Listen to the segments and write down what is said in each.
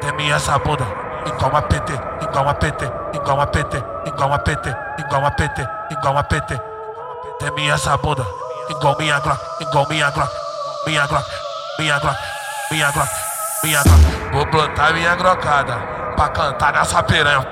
Treme essa bunda, igual uma PT, igual uma PT, igual uma PT, igual uma PT, igual uma PT, igual uma PT. Treme essa bunda, igual minha Glock, igual minha Glock, minha Glock, minha Glock, minha Glock, minha Glock. Vou plantar minha grocada pra cantar nessa piranha.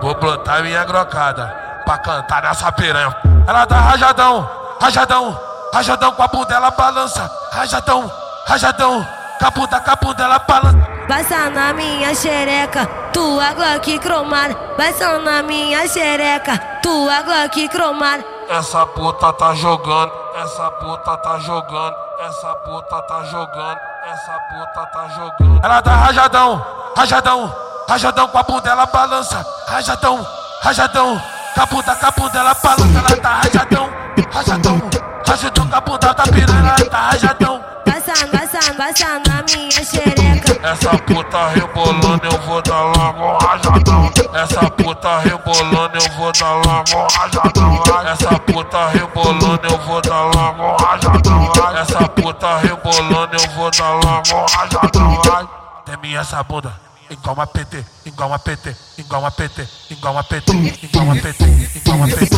Vou plantar minha grocada pra cantar nessa piranha. Ela tá rajadão, rajadão, rajadão com a bunda ela balança, rajadão, rajadão, com a bunda, com a bunda ela balança. Passa na minha xereca, tua Glock cromada. Passa na minha xereca, tua Glock cromada. Essa puta tá jogando, essa puta tá jogando, essa puta tá jogando, essa puta tá jogando. Ela tá rajadão, rajadão, rajadão com a bunda ela balança, rajadão, rajadão, com a bunda, com a bunda ela balança, ela tá rajadão, rajadão, rajadão com a bunda tá piranha, ela tá rajadão. Passa, passa, passa na minha xereca. Essa puta rebolando, eu vou dar logo um rajadão. Essa puta rebolando, eu vou dar logo um rajadão. Essa puta rebolando, eu vou dar logo um rajadão. Essa puta rebolando, eu vou dar logo um rajadão. Teme essa bunda. Igual uma PT, igual uma PT, igual uma PT, igual uma PT, igual uma PT, igual uma PT.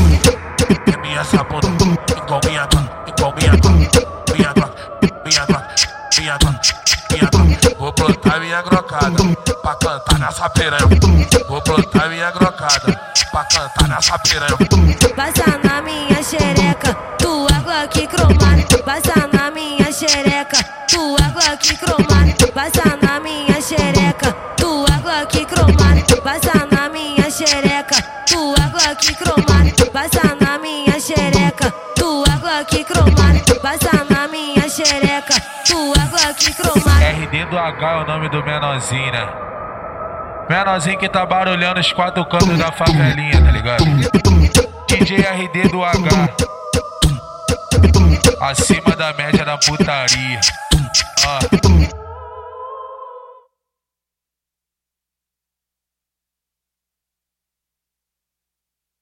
Teme essa bunda, igual minha minha. Vou plantar minha grocada pra cantar nessa piranha. Vou plantar minha grocada pra cantar nessa piranha. Passa na minha xereca, tua Glock cromada. Passa na minha xereca, tua Glock cromada. Passa na minha xereca, tua Glock cromada. Passa na minha xereca, tua Glock cromada. Passa na minha xereca, tua Glock cromada. Glock cromada. RD do H é o nome do menorzinho, né? Menorzinho que tá barulhando os quatro cantos da favelinha, tá ligado? DJ RD do H. Acima da média da putaria. Ah.